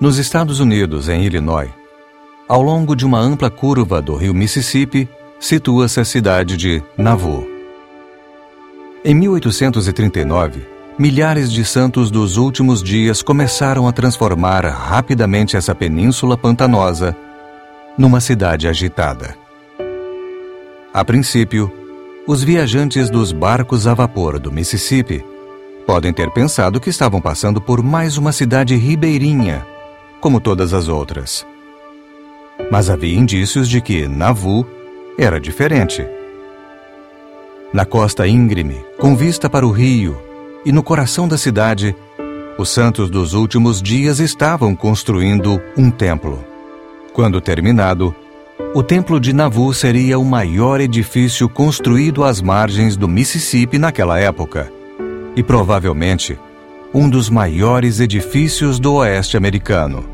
Nos Estados Unidos, em Illinois, ao longo de uma ampla curva do rio Mississippi, situa-se a cidade de Nauvoo. Em 1839, milhares de santos dos últimos dias começaram a transformar rapidamente essa península pantanosa numa cidade agitada. A princípio, os viajantes dos barcos a vapor do Mississippi podem ter pensado que estavam passando por mais uma cidade ribeirinha, como todas as outras. Mas havia indícios de que Nauvoo era diferente. Na costa íngreme, com vista para o rio e no coração da cidade, os santos dos últimos dias estavam construindo um templo. Quando terminado, o Templo de Nauvoo seria o maior edifício construído às margens do Mississippi naquela época e provavelmente um dos maiores edifícios do oeste americano.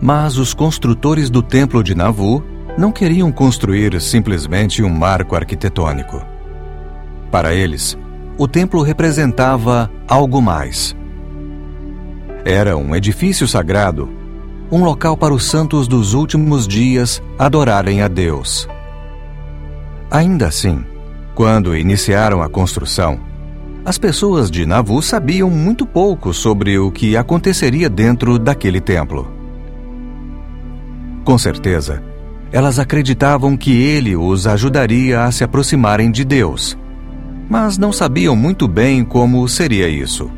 Mas os construtores do Templo de Nauvoo não queriam construir simplesmente um marco arquitetônico. Para eles, o templo representava algo mais. Era um edifício sagrado, um local para os santos dos últimos dias adorarem a Deus. Ainda assim, quando iniciaram a construção, as pessoas de Navu sabiam muito pouco sobre o que aconteceria dentro daquele templo. Com certeza, elas acreditavam que ele os ajudaria a se aproximarem de Deus mas não sabiam muito bem como seria isso.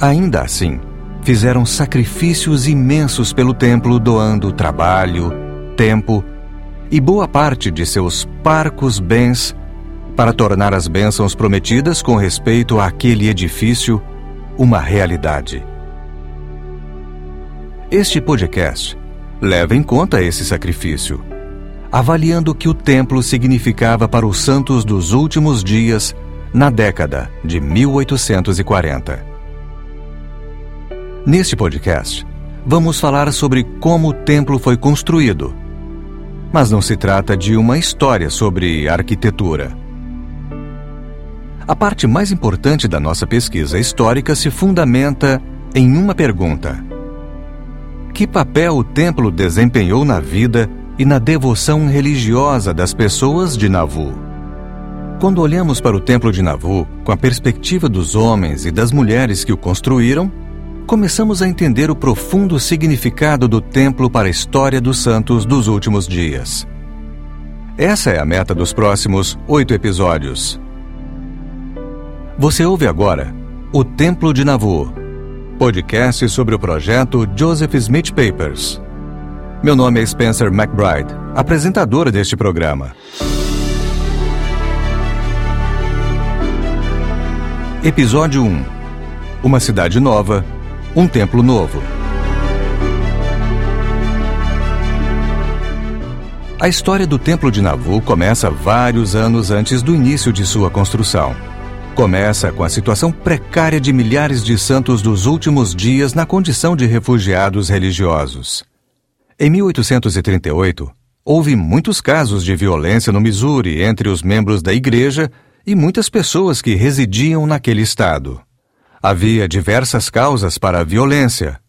Ainda assim, fizeram sacrifícios imensos pelo templo, doando trabalho, tempo e boa parte de seus parcos bens para tornar as bênçãos prometidas com respeito àquele edifício uma realidade. Este podcast leva em conta esse sacrifício avaliando o que o templo significava para os santos dos últimos dias na década de 1840. Neste podcast, vamos falar sobre como o templo foi construído. Mas não se trata de uma história sobre arquitetura. A parte mais importante da nossa pesquisa histórica se fundamenta em uma pergunta: Que papel o templo desempenhou na vida e na devoção religiosa das pessoas de Nauvoo. Quando olhamos para o Templo de Nauvoo com a perspectiva dos homens e das mulheres que o construíram, começamos a entender o profundo significado do templo para a história dos santos dos últimos dias. Essa é a meta dos próximos oito episódios. Você ouve agora O Templo de Nauvoo, podcast sobre o projeto Joseph Smith Papers. Meu nome é Spencer McBride, apresentadora deste programa. Episódio 1 Uma cidade nova, um templo novo. A história do Templo de Navu começa vários anos antes do início de sua construção. Começa com a situação precária de milhares de santos dos últimos dias na condição de refugiados religiosos. Em 1838, houve muitos casos de violência no Missouri entre os membros da igreja e muitas pessoas que residiam naquele estado. Havia diversas causas para a violência,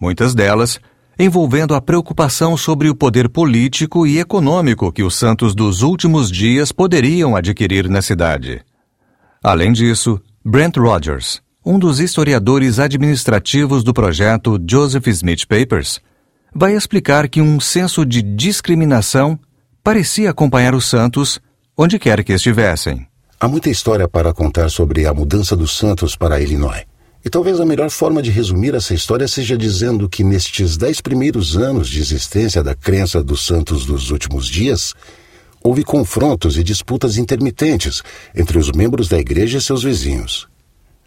muitas delas envolvendo a preocupação sobre o poder político e econômico que os santos dos últimos dias poderiam adquirir na cidade. Além disso, Brent Rogers, um dos historiadores administrativos do projeto Joseph Smith Papers, vai explicar que um senso de discriminação parecia acompanhar os santos onde quer que estivessem. Há muita história para contar sobre a mudança dos santos para Illinois. E talvez a melhor forma de resumir essa história seja dizendo que nestes dez primeiros anos de existência da crença dos santos dos últimos dias, houve confrontos e disputas intermitentes entre os membros da igreja e seus vizinhos.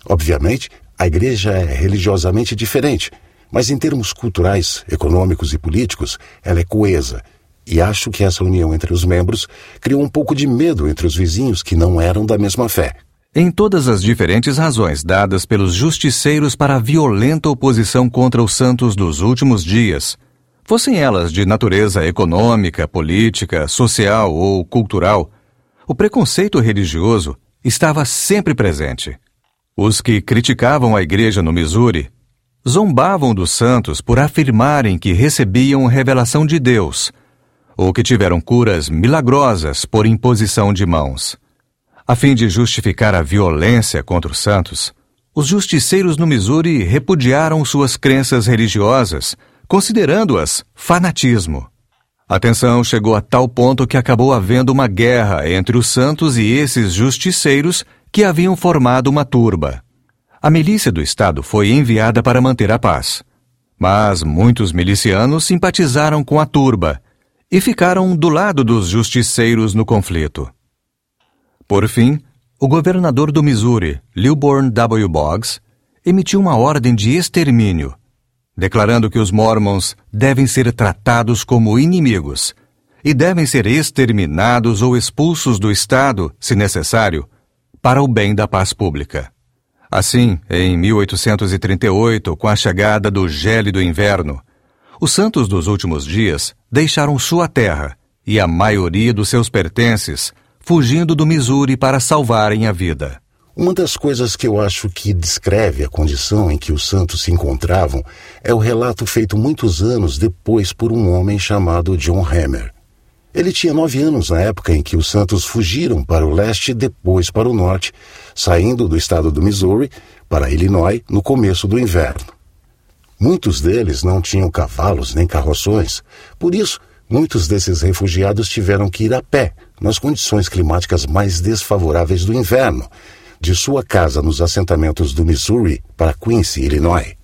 Obviamente, a igreja é religiosamente diferente, mas em termos culturais, econômicos e políticos, ela é coesa. E acho que essa união entre os membros criou um pouco de medo entre os vizinhos que não eram da mesma fé. Em todas as diferentes razões dadas pelos justiceiros para a violenta oposição contra os santos dos últimos dias, fossem elas de natureza econômica, política, social ou cultural, o preconceito religioso estava sempre presente. Os que criticavam a igreja no Missouri zombavam dos santos por afirmarem que recebiam revelação de Deus ou que tiveram curas milagrosas por imposição de mãos. A fim de justificar a violência contra os santos, os justiceiros no Missouri repudiaram suas crenças religiosas, considerando-as fanatismo. A tensão chegou a tal ponto que acabou havendo uma guerra entre os santos e esses justiceiros que haviam formado uma turba. A milícia do Estado foi enviada para manter a paz. Mas muitos milicianos simpatizaram com a turba e ficaram do lado dos justiceiros no conflito. Por fim, o governador do Missouri, Lilburn W. Boggs, emitiu uma ordem de extermínio, declarando que os Mormons devem ser tratados como inimigos e devem ser exterminados ou expulsos do Estado, se necessário, para o bem da paz pública. Assim, em 1838, com a chegada do gélido inverno, os santos dos últimos dias deixaram sua terra e a maioria dos seus pertences, fugindo do Missouri para salvarem a vida. Uma das coisas que eu acho que descreve a condição em que os santos se encontravam é o relato feito muitos anos depois por um homem chamado John Hammer. Ele tinha nove anos na época em que os santos fugiram para o leste e depois para o norte, saindo do estado do Missouri para Illinois no começo do inverno. Muitos deles não tinham cavalos nem carroções, por isso, muitos desses refugiados tiveram que ir a pé, nas condições climáticas mais desfavoráveis do inverno, de sua casa nos assentamentos do Missouri para Quincy, Illinois.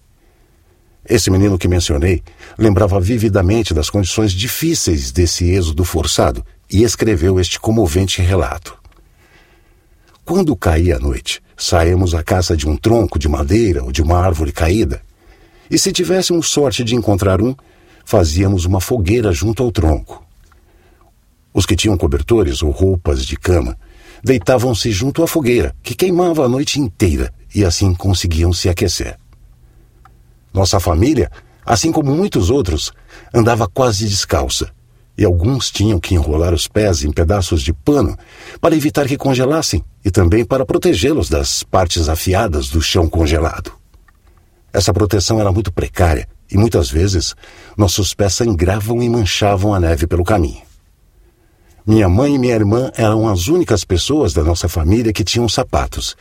Esse menino que mencionei lembrava vividamente das condições difíceis desse êxodo forçado e escreveu este comovente relato. Quando caía a noite, saímos à caça de um tronco de madeira ou de uma árvore caída e se tivéssemos sorte de encontrar um, fazíamos uma fogueira junto ao tronco. Os que tinham cobertores ou roupas de cama deitavam-se junto à fogueira, que queimava a noite inteira, e assim conseguiam se aquecer. Nossa família, assim como muitos outros, andava quase descalça, e alguns tinham que enrolar os pés em pedaços de pano para evitar que congelassem e também para protegê-los das partes afiadas do chão congelado. Essa proteção era muito precária e muitas vezes nossos pés sangravam e manchavam a neve pelo caminho. Minha mãe e minha irmã eram as únicas pessoas da nossa família que tinham sapatos,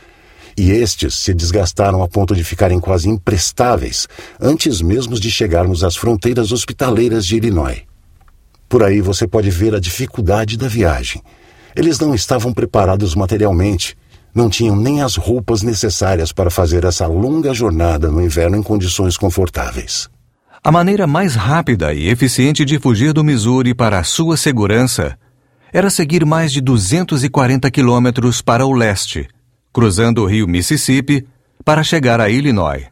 e estes se desgastaram a ponto de ficarem quase imprestáveis antes mesmo de chegarmos às fronteiras hospitaleiras de Illinois. Por aí você pode ver a dificuldade da viagem. Eles não estavam preparados materialmente não tinham nem as roupas necessárias para fazer essa longa jornada no inverno em condições confortáveis. A maneira mais rápida e eficiente de fugir do Missouri para a sua segurança era seguir mais de 240 quilômetros para o leste, cruzando o rio Mississippi para chegar a Illinois.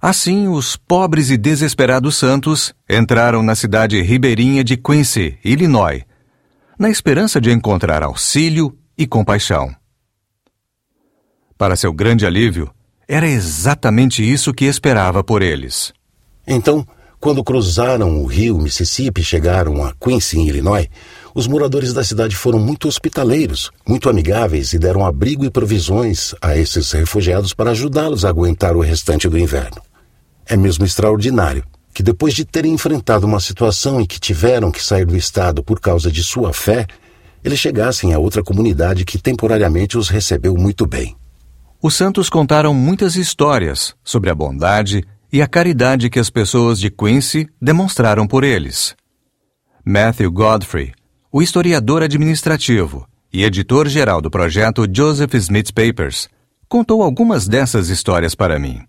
Assim, os pobres e desesperados santos entraram na cidade ribeirinha de Quincy, Illinois, na esperança de encontrar auxílio e compaixão. Para seu grande alívio, era exatamente isso que esperava por eles. Então, quando cruzaram o rio Mississippi e chegaram a Quincy, Illinois, os moradores da cidade foram muito hospitaleiros, muito amigáveis e deram abrigo e provisões a esses refugiados para ajudá-los a aguentar o restante do inverno. É mesmo extraordinário que, depois de terem enfrentado uma situação em que tiveram que sair do estado por causa de sua fé, eles chegassem a outra comunidade que temporariamente os recebeu muito bem. Os santos contaram muitas histórias sobre a bondade e a caridade que as pessoas de Quincy demonstraram por eles. Matthew Godfrey, o historiador administrativo e editor-geral do projeto Joseph Smith Papers, contou algumas dessas histórias para mim.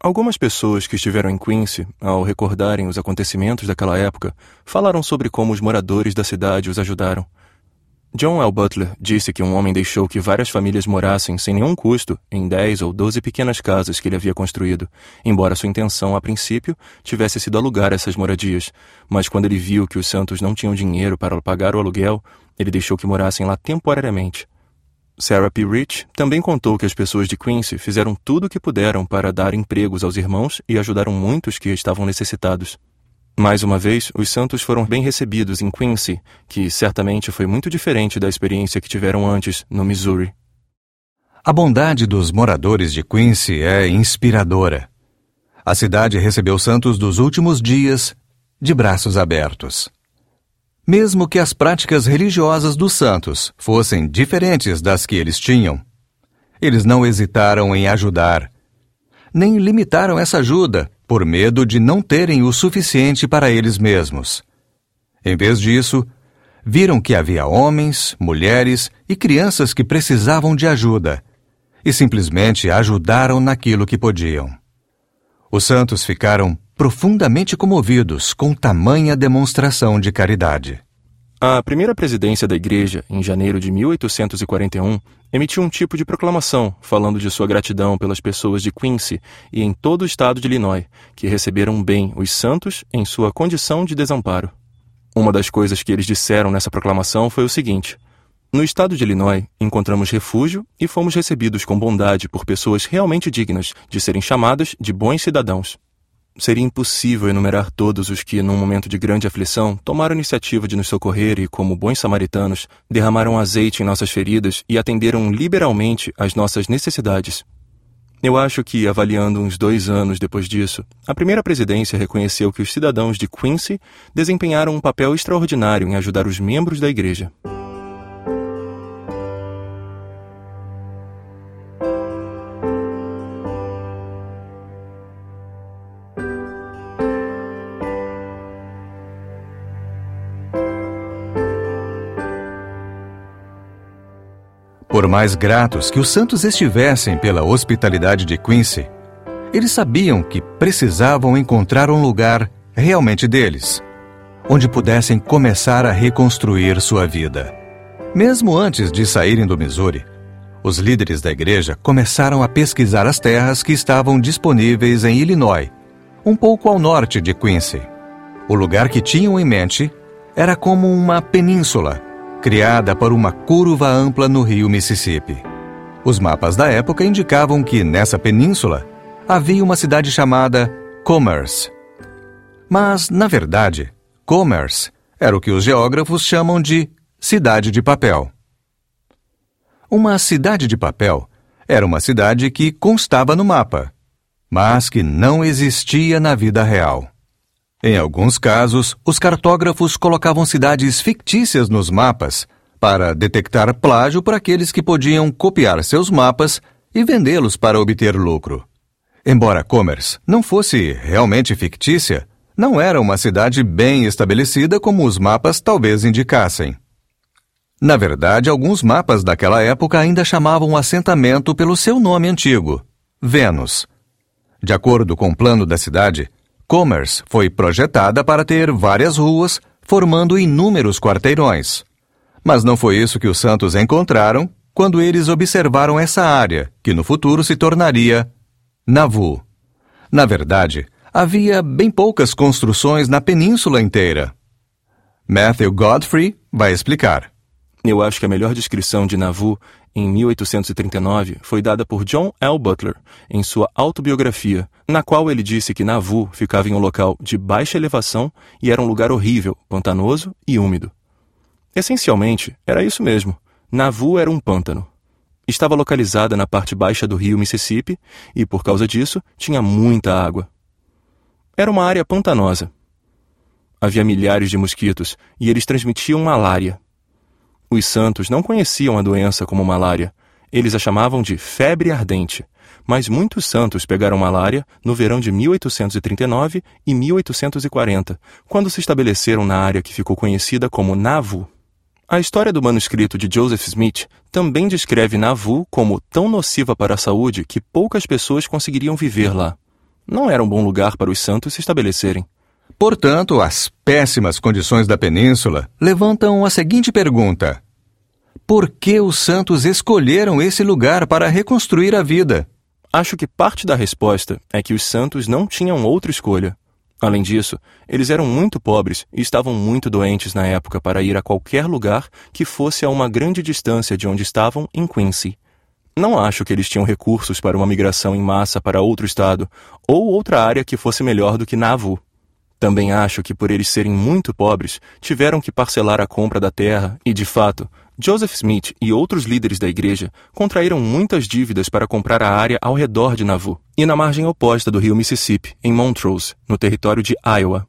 Algumas pessoas que estiveram em Quincy, ao recordarem os acontecimentos daquela época, falaram sobre como os moradores da cidade os ajudaram. John L. Butler disse que um homem deixou que várias famílias morassem sem nenhum custo em dez ou doze pequenas casas que ele havia construído, embora sua intenção, a princípio, tivesse sido alugar essas moradias. Mas quando ele viu que os santos não tinham dinheiro para pagar o aluguel, ele deixou que morassem lá temporariamente. Sarah P. Rich também contou que as pessoas de Quincy fizeram tudo o que puderam para dar empregos aos irmãos e ajudaram muitos que estavam necessitados. Mais uma vez, os santos foram bem recebidos em Quincy, que certamente foi muito diferente da experiência que tiveram antes no Missouri. A bondade dos moradores de Quincy é inspiradora. A cidade recebeu santos dos últimos dias de braços abertos. Mesmo que as práticas religiosas dos santos fossem diferentes das que eles tinham, eles não hesitaram em ajudar, nem limitaram essa ajuda por medo de não terem o suficiente para eles mesmos. Em vez disso, viram que havia homens, mulheres e crianças que precisavam de ajuda e simplesmente ajudaram naquilo que podiam. Os santos ficaram profundamente comovidos com tamanha demonstração de caridade. A primeira presidência da Igreja, em janeiro de 1841, emitiu um tipo de proclamação falando de sua gratidão pelas pessoas de Quincy e em todo o estado de Illinois, que receberam bem os santos em sua condição de desamparo. Uma das coisas que eles disseram nessa proclamação foi o seguinte: no estado de Illinois, encontramos refúgio e fomos recebidos com bondade por pessoas realmente dignas de serem chamadas de bons cidadãos. Seria impossível enumerar todos os que, num momento de grande aflição, tomaram a iniciativa de nos socorrer e, como bons samaritanos, derramaram azeite em nossas feridas e atenderam liberalmente às nossas necessidades. Eu acho que, avaliando uns dois anos depois disso, a primeira presidência reconheceu que os cidadãos de Quincy desempenharam um papel extraordinário em ajudar os membros da igreja. Mais gratos que os santos estivessem pela hospitalidade de Quincy, eles sabiam que precisavam encontrar um lugar realmente deles, onde pudessem começar a reconstruir sua vida. Mesmo antes de saírem do Missouri, os líderes da igreja começaram a pesquisar as terras que estavam disponíveis em Illinois, um pouco ao norte de Quincy. O lugar que tinham em mente era como uma península criada por uma curva ampla no rio Mississippi. Os mapas da época indicavam que, nessa península, havia uma cidade chamada Commerce. Mas, na verdade, Commerce era o que os geógrafos chamam de cidade de papel. Uma cidade de papel era uma cidade que constava no mapa, mas que não existia na vida real. Em alguns casos, os cartógrafos colocavam cidades fictícias nos mapas para detectar plágio por aqueles que podiam copiar seus mapas e vendê-los para obter lucro. Embora Commerce não fosse realmente fictícia, não era uma cidade bem estabelecida como os mapas talvez indicassem. Na verdade, alguns mapas daquela época ainda chamavam o assentamento pelo seu nome antigo, Vênus. De acordo com o plano da cidade, Commerce foi projetada para ter várias ruas, formando inúmeros quarteirões. Mas não foi isso que os santos encontraram quando eles observaram essa área, que no futuro se tornaria Nauvoo. Na verdade, havia bem poucas construções na península inteira. Matthew Godfrey vai explicar. Eu acho que a melhor descrição de Nauvoo em 1839 foi dada por John L. Butler em sua autobiografia, na qual ele disse que Nauvoo ficava em um local de baixa elevação e era um lugar horrível, pantanoso e úmido. Essencialmente, era isso mesmo. Nauvoo era um pântano. Estava localizada na parte baixa do rio Mississippi e, por causa disso, tinha muita água. Era uma área pantanosa. Havia milhares de mosquitos e eles transmitiam malária. Os santos não conheciam a doença como malária. Eles a chamavam de febre ardente. Mas muitos santos pegaram malária no verão de 1839 e 1840, quando se estabeleceram na área que ficou conhecida como Nauvoo. A história do manuscrito de Joseph Smith também descreve Nauvoo como tão nociva para a saúde que poucas pessoas conseguiriam viver lá. Não era um bom lugar para os santos se estabelecerem. Portanto, as péssimas condições da península levantam a seguinte pergunta: Por que os santos escolheram esse lugar para reconstruir a vida? Acho que parte da resposta é que os santos não tinham outra escolha. Além disso, eles eram muito pobres e estavam muito doentes na época para ir a qualquer lugar que fosse a uma grande distância de onde estavam em Quincy. Não acho que eles tinham recursos para uma migração em massa para outro estado ou outra área que fosse melhor do que Nauvoo. Também acho que por eles serem muito pobres, tiveram que parcelar a compra da terra e, de fato, Joseph Smith e outros líderes da igreja contraíram muitas dívidas para comprar a área ao redor de Nauvoo e na margem oposta do rio Mississippi, em Montrose, no território de Iowa.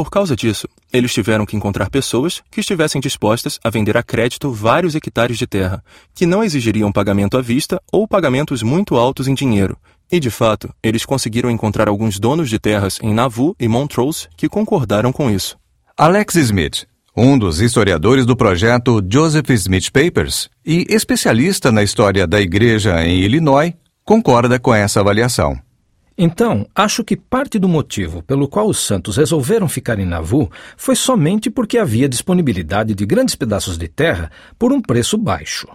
Por causa disso, eles tiveram que encontrar pessoas que estivessem dispostas a vender a crédito vários hectares de terra, que não exigiriam pagamento à vista ou pagamentos muito altos em dinheiro, e de fato, eles conseguiram encontrar alguns donos de terras em Nauvoo e Montrose que concordaram com isso. Alex Smith, um dos historiadores do projeto Joseph Smith Papers e especialista na história da igreja em Illinois, concorda com essa avaliação. Então, acho que parte do motivo pelo qual os santos resolveram ficar em Nauvoo foi somente porque havia disponibilidade de grandes pedaços de terra por um preço baixo.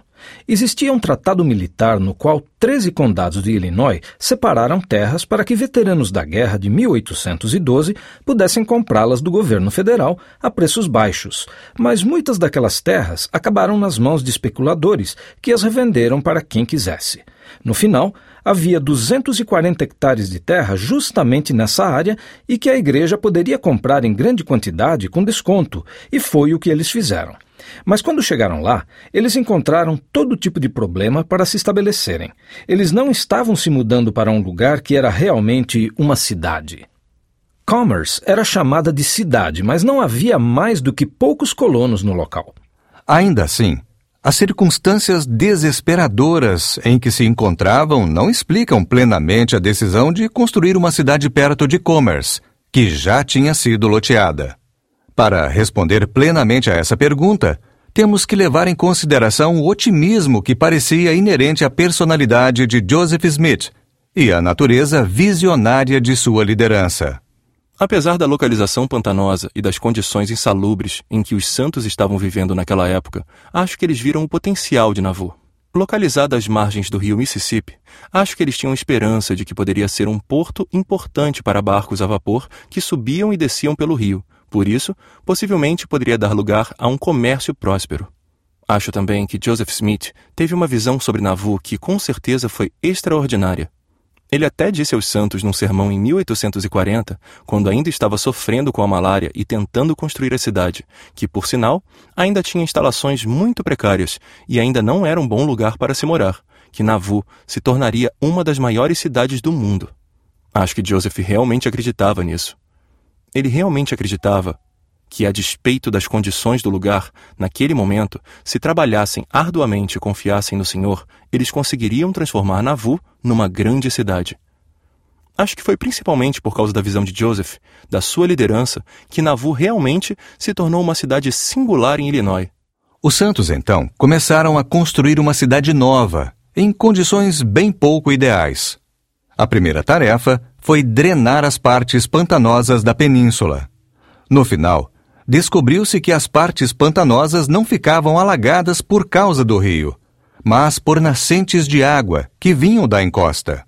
Existia um tratado militar no qual 13 condados de Illinois separaram terras para que veteranos da guerra de 1812 pudessem comprá-las do governo federal a preços baixos, mas muitas daquelas terras acabaram nas mãos de especuladores que as revenderam para quem quisesse. No final, havia 240 hectares de terra justamente nessa área e que a igreja poderia comprar em grande quantidade com desconto, e foi o que eles fizeram. Mas quando chegaram lá, eles encontraram todo tipo de problema para se estabelecerem. Eles não estavam se mudando para um lugar que era realmente uma cidade. Commerce era chamada de cidade, mas não havia mais do que poucos colonos no local. Ainda assim, as circunstâncias desesperadoras em que se encontravam não explicam plenamente a decisão de construir uma cidade perto de Commerce, que já tinha sido loteada. Para responder plenamente a essa pergunta, temos que levar em consideração o otimismo que parecia inerente à personalidade de Joseph Smith e a natureza visionária de sua liderança. Apesar da localização pantanosa e das condições insalubres em que os santos estavam vivendo naquela época, acho que eles viram o potencial de Nauvoo. Localizada às margens do rio Mississippi, acho que eles tinham esperança de que poderia ser um porto importante para barcos a vapor que subiam e desciam pelo rio. Por isso, possivelmente poderia dar lugar a um comércio próspero. Acho também que Joseph Smith teve uma visão sobre Nauvoo que com certeza foi extraordinária. Ele até disse aos santos num sermão em 1840, quando ainda estava sofrendo com a malária e tentando construir a cidade, que, por sinal, ainda tinha instalações muito precárias e ainda não era um bom lugar para se morar, que Nauvoo se tornaria uma das maiores cidades do mundo. Acho que Joseph realmente acreditava nisso. Ele realmente acreditava que, a despeito das condições do lugar, naquele momento, se trabalhassem arduamente e confiassem no Senhor, eles conseguiriam transformar Nauvoo numa grande cidade. Acho que foi principalmente por causa da visão de Joseph, da sua liderança, que Nauvoo realmente se tornou uma cidade singular em Illinois. Os Santos, então, começaram a construir uma cidade nova, em condições bem pouco ideais. A primeira tarefa foi drenar as partes pantanosas da península. No final, descobriu-se que as partes pantanosas não ficavam alagadas por causa do rio, mas por nascentes de água que vinham da encosta.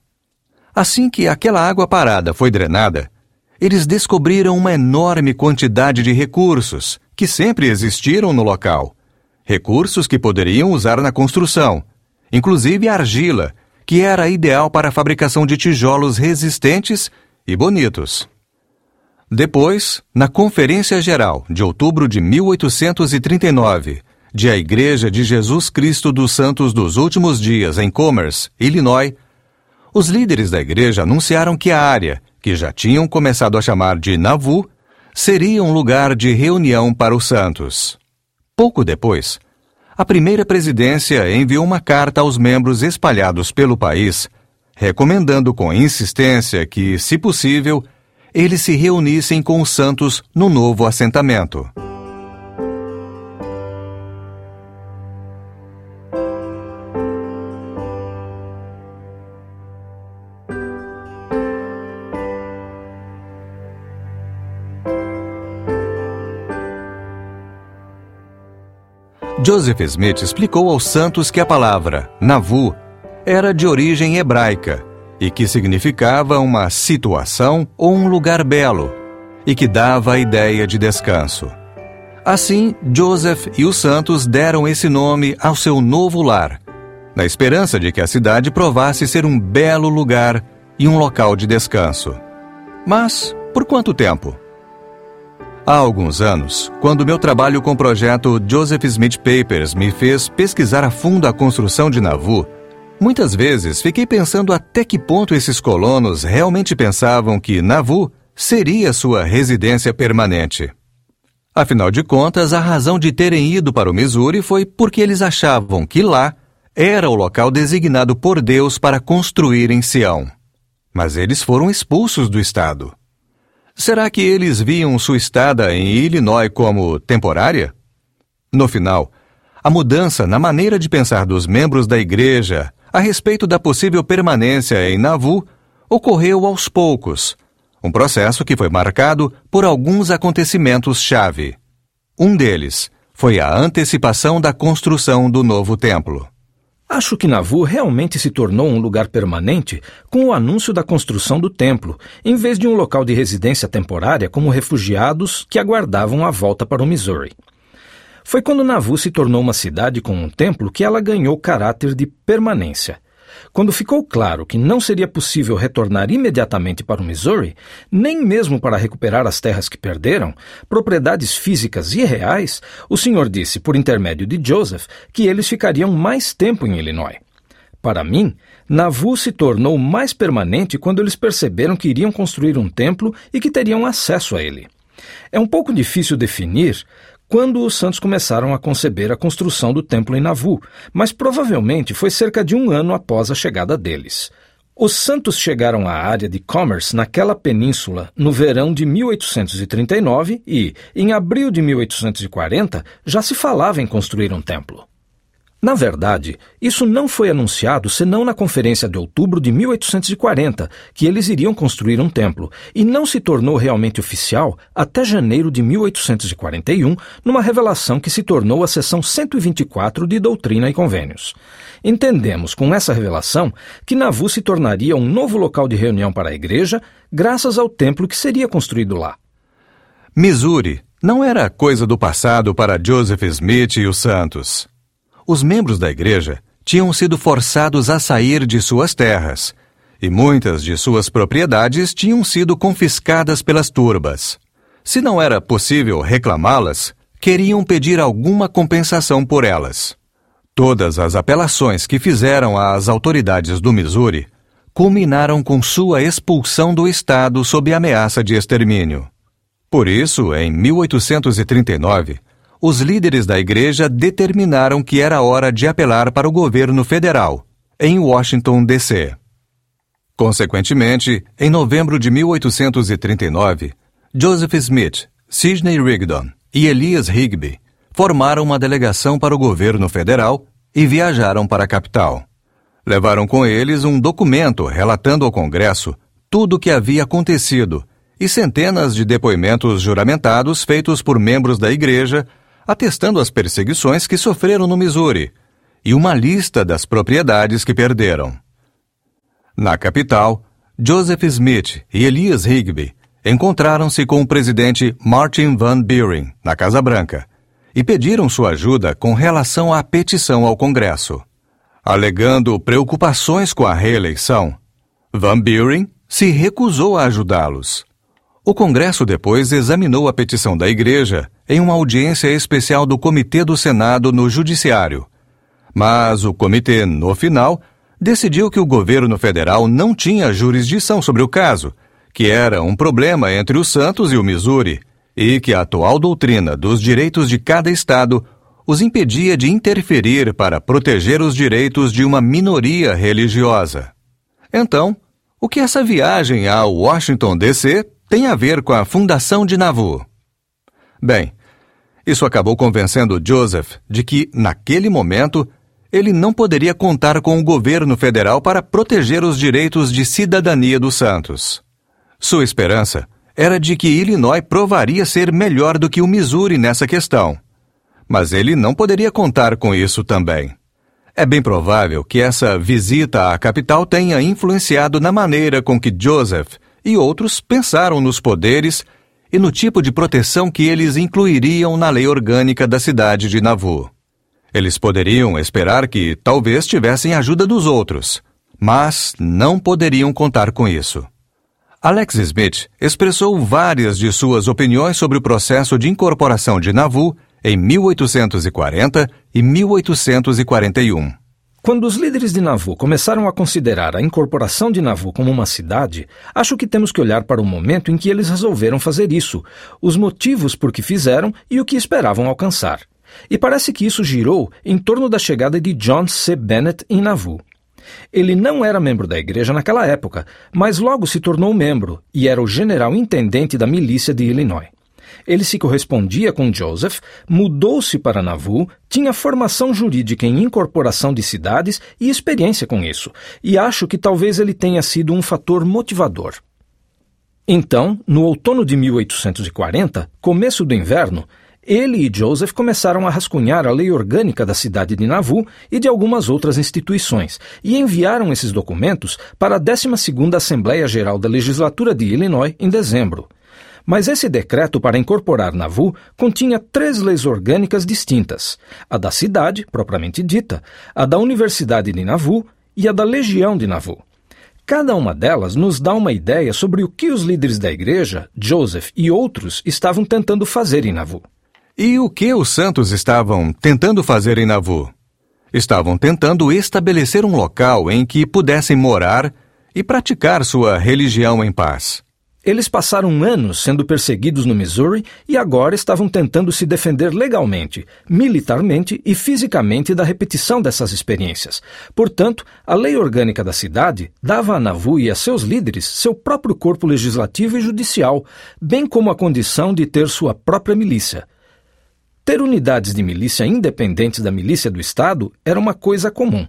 Assim que aquela água parada foi drenada, eles descobriram uma enorme quantidade de recursos que sempre existiram no local. Recursos que poderiam usar na construção, inclusive argila, que era ideal para a fabricação de tijolos resistentes e bonitos. Depois, na Conferência Geral de outubro de 1839, de a Igreja de Jesus Cristo dos Santos dos Últimos Dias em Commerce, Illinois, os líderes da igreja anunciaram que a área, que já tinham começado a chamar de Nauvoo, seria um lugar de reunião para os santos. Pouco depois, a primeira presidência enviou uma carta aos membros espalhados pelo país, recomendando com insistência que, se possível, eles se reunissem com os santos no novo assentamento. Joseph Smith explicou aos santos que a palavra Navu era de origem hebraica e que significava uma situação ou um lugar belo, e que dava a ideia de descanso. Assim, Joseph e os santos deram esse nome ao seu novo lar, na esperança de que a cidade provasse ser um belo lugar e um local de descanso. Mas por quanto tempo? Há alguns anos, quando meu trabalho com o projeto Joseph Smith Papers me fez pesquisar a fundo a construção de Nauvoo, muitas vezes fiquei pensando até que ponto esses colonos realmente pensavam que Nauvoo seria sua residência permanente. Afinal de contas, a razão de terem ido para o Missouri foi porque eles achavam que lá era o local designado por Deus para construir em Sião. Mas eles foram expulsos do estado. Será que eles viam sua estada em Illinois como temporária? No final, a mudança na maneira de pensar dos membros da igreja a respeito da possível permanência em Nauvoo ocorreu aos poucos, um processo que foi marcado por alguns acontecimentos-chave. Um deles foi a antecipação da construção do novo templo. Acho que Nauvoo realmente se tornou um lugar permanente com o anúncio da construção do templo, em vez de um local de residência temporária como refugiados que aguardavam a volta para o Missouri. Foi quando Nauvoo se tornou uma cidade com um templo que ela ganhou caráter de permanência. Quando ficou claro que não seria possível retornar imediatamente para o Missouri, nem mesmo para recuperar as terras que perderam, propriedades físicas e reais, o senhor disse, por intermédio de Joseph, que eles ficariam mais tempo em Illinois. Para mim, Nauvoo se tornou mais permanente quando eles perceberam que iriam construir um templo e que teriam acesso a ele. É um pouco difícil definir quando os santos começaram a conceber a construção do templo em Nauvoo, mas provavelmente foi cerca de um ano após a chegada deles. Os santos chegaram à área de Commerce naquela península no verão de 1839 e, em abril de 1840, já se falava em construir um templo. Na verdade, isso não foi anunciado senão na Conferência de Outubro de 1840, que eles iriam construir um templo, e não se tornou realmente oficial até janeiro de 1841, numa revelação que se tornou a seção 124 de Doutrina e Convênios. Entendemos com essa revelação que Nauvoo se tornaria um novo local de reunião para a igreja, graças ao templo que seria construído lá. Missouri não era coisa do passado para Joseph Smith e os Santos os membros da igreja tinham sido forçados a sair de suas terras, e muitas de suas propriedades tinham sido confiscadas pelas turbas. Se não era possível reclamá-las, queriam pedir alguma compensação por elas. Todas as apelações que fizeram às autoridades do Missouri culminaram com sua expulsão do estado sob ameaça de extermínio. Por isso, em 1839, os líderes da igreja determinaram que era hora de apelar para o governo federal, em Washington, D.C. Consequentemente, em novembro de 1839, Joseph Smith, Sidney Rigdon e Elias Rigby formaram uma delegação para o governo federal e viajaram para a capital. Levaram com eles um documento relatando ao Congresso tudo o que havia acontecido e centenas de depoimentos juramentados feitos por membros da igreja atestando as perseguições que sofreram no Missouri e uma lista das propriedades que perderam. Na capital, Joseph Smith e Elias Rigby encontraram-se com o presidente Martin Van Buren na Casa Branca e pediram sua ajuda com relação à petição ao Congresso. Alegando preocupações com a reeleição, Van Buren se recusou a ajudá-los. O Congresso depois examinou a petição da Igreja em uma audiência especial do Comitê do Senado no Judiciário. Mas o comitê, no final, decidiu que o governo federal não tinha jurisdição sobre o caso, que era um problema entre os Santos e o Missouri, e que a atual doutrina dos direitos de cada estado os impedia de interferir para proteger os direitos de uma minoria religiosa. Então, o que essa viagem a Washington DC tem a ver com a fundação de Nauvoo. Bem, isso acabou convencendo Joseph de que, naquele momento, ele não poderia contar com o governo federal para proteger os direitos de cidadania dos Santos. Sua esperança era de que Illinois provaria ser melhor do que o Missouri nessa questão. Mas ele não poderia contar com isso também. É bem provável que essa visita à capital tenha influenciado na maneira com que Joseph e outros pensaram nos poderes e no tipo de proteção que eles incluiriam na lei orgânica da cidade de Nauvoo. Eles poderiam esperar que talvez tivessem ajuda dos outros, mas não poderiam contar com isso. Alex Smith expressou várias de suas opiniões sobre o processo de incorporação de Nauvoo em 1840 e 1841. Quando os líderes de Nauvoo começaram a considerar a incorporação de Nauvoo como uma cidade, acho que temos que olhar para o momento em que eles resolveram fazer isso, os motivos por que fizeram e o que esperavam alcançar. E parece que isso girou em torno da chegada de John C. Bennett em Nauvoo. Ele não era membro da igreja naquela época, mas logo se tornou membro e era o general intendente da milícia de Illinois. Ele se correspondia com Joseph, mudou-se para Nauvoo, tinha formação jurídica em incorporação de cidades e experiência com isso, e acho que talvez ele tenha sido um fator motivador. Então, no outono de 1840, começo do inverno, ele e Joseph começaram a rascunhar a lei orgânica da cidade de Nauvoo e de algumas outras instituições, e enviaram esses documentos para a 12ª Assembleia Geral da Legislatura de Illinois em dezembro. Mas esse decreto para incorporar Nauvoo continha três leis orgânicas distintas: a da cidade, propriamente dita, a da Universidade de Nauvoo e a da Legião de Nauvoo. Cada uma delas nos dá uma ideia sobre o que os líderes da igreja, Joseph e outros, estavam tentando fazer em Nauvoo. E o que os santos estavam tentando fazer em Nauvoo? Estavam tentando estabelecer um local em que pudessem morar e praticar sua religião em paz. Eles passaram anos sendo perseguidos no Missouri e agora estavam tentando se defender legalmente, militarmente e fisicamente da repetição dessas experiências. Portanto, a lei orgânica da cidade dava a Nauvoo e a seus líderes seu próprio corpo legislativo e judicial, bem como a condição de ter sua própria milícia. Ter unidades de milícia independentes da milícia do Estado era uma coisa comum.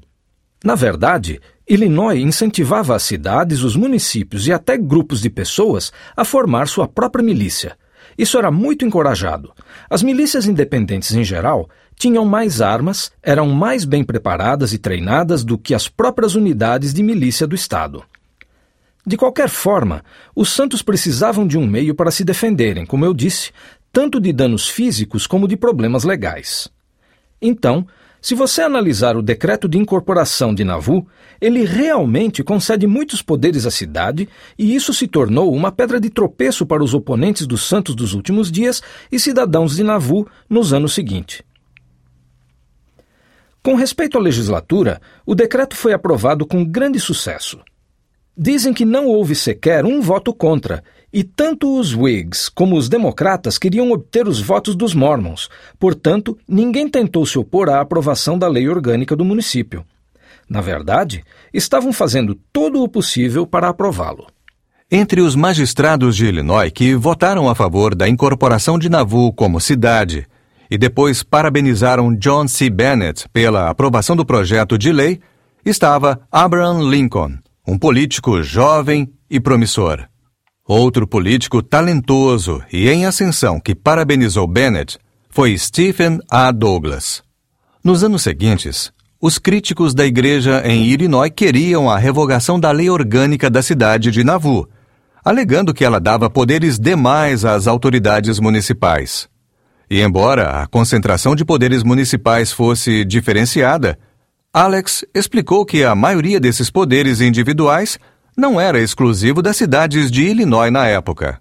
Na verdade, Illinois incentivava as cidades, os municípios e até grupos de pessoas a formar sua própria milícia. Isso era muito encorajado. As milícias independentes em geral tinham mais armas, eram mais bem preparadas e treinadas do que as próprias unidades de milícia do Estado. De qualquer forma, os santos precisavam de um meio para se defenderem, como eu disse, tanto de danos físicos como de problemas legais. Então, se você analisar o decreto de incorporação de Nauvoo, ele realmente concede muitos poderes à cidade, e isso se tornou uma pedra de tropeço para os oponentes dos santos dos últimos dias e cidadãos de Nauvoo nos anos seguintes. Com respeito à legislatura, o decreto foi aprovado com grande sucesso. Dizem que não houve sequer um voto contra, e tanto os Whigs como os democratas queriam obter os votos dos Mormons, portanto, ninguém tentou se opor à aprovação da lei orgânica do município. Na verdade, estavam fazendo todo o possível para aprová-lo. Entre os magistrados de Illinois que votaram a favor da incorporação de Nauvoo como cidade e depois parabenizaram John C. Bennett pela aprovação do projeto de lei, estava Abraham Lincoln um político jovem e promissor. Outro político talentoso e em ascensão que parabenizou Bennett foi Stephen A. Douglas. Nos anos seguintes, os críticos da igreja em Illinois queriam a revogação da lei orgânica da cidade de Nauvoo, alegando que ela dava poderes demais às autoridades municipais. E embora a concentração de poderes municipais fosse diferenciada, Alex explicou que a maioria desses poderes individuais não era exclusivo das cidades de Illinois na época.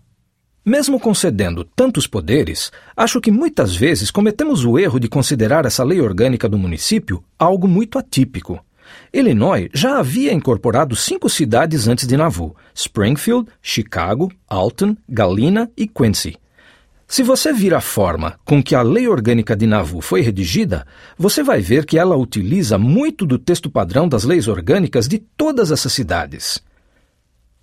Mesmo concedendo tantos poderes, acho que muitas vezes cometemos o erro de considerar essa lei orgânica do município algo muito atípico. Illinois já havia incorporado cinco cidades antes de Nauvoo: Springfield, Chicago, Alton, Galena e Quincy. Se você vir a forma com que a lei orgânica de Nauvoo foi redigida, você vai ver que ela utiliza muito do texto padrão das leis orgânicas de todas essas cidades.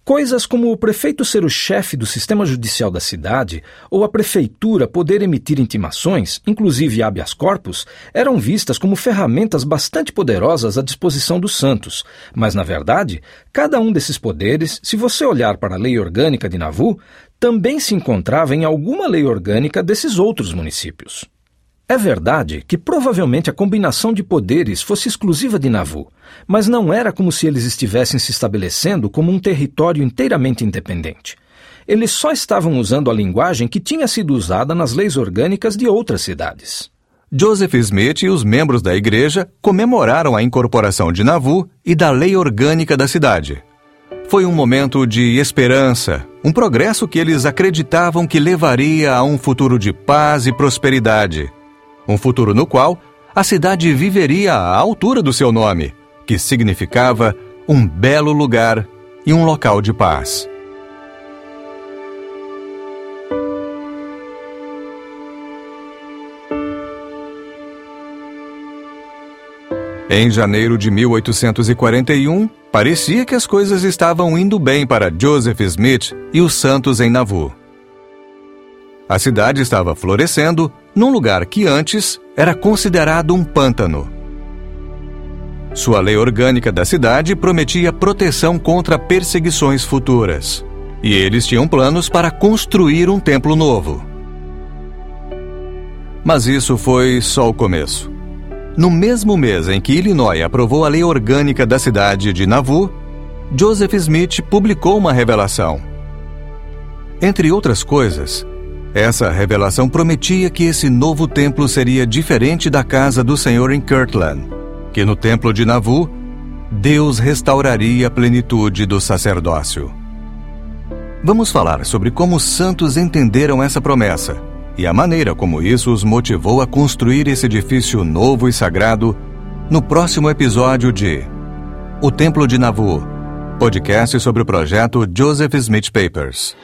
Coisas como o prefeito ser o chefe do sistema judicial da cidade ou a prefeitura poder emitir intimações, inclusive habeas corpus, eram vistas como ferramentas bastante poderosas à disposição dos santos. Mas, na verdade, cada um desses poderes, se você olhar para a lei orgânica de Nauvoo, também se encontrava em alguma lei orgânica desses outros municípios. É verdade que provavelmente a combinação de poderes fosse exclusiva de Nauvoo, mas não era como se eles estivessem se estabelecendo como um território inteiramente independente. Eles só estavam usando a linguagem que tinha sido usada nas leis orgânicas de outras cidades. Joseph Smith e os membros da igreja comemoraram a incorporação de Nauvoo e da lei orgânica da cidade. Foi um momento de esperança, um progresso que eles acreditavam que levaria a um futuro de paz e prosperidade. Um futuro no qual a cidade viveria à altura do seu nome, que significava um belo lugar e um local de paz. Em janeiro de 1841, parecia que as coisas estavam indo bem para Joseph Smith e os Santos em Nauvoo. A cidade estava florescendo num lugar que antes era considerado um pântano. Sua lei orgânica da cidade prometia proteção contra perseguições futuras. E eles tinham planos para construir um templo novo. Mas isso foi só o começo. No mesmo mês em que Illinois aprovou a lei orgânica da cidade de Nauvoo, Joseph Smith publicou uma revelação. Entre outras coisas, essa revelação prometia que esse novo templo seria diferente da casa do Senhor em Kirtland, que no templo de Nauvoo, Deus restauraria a plenitude do sacerdócio. Vamos falar sobre como os santos entenderam essa promessa e a maneira como isso os motivou a construir esse edifício novo e sagrado no próximo episódio de O Templo de Nauvoo, podcast sobre o projeto Joseph Smith Papers.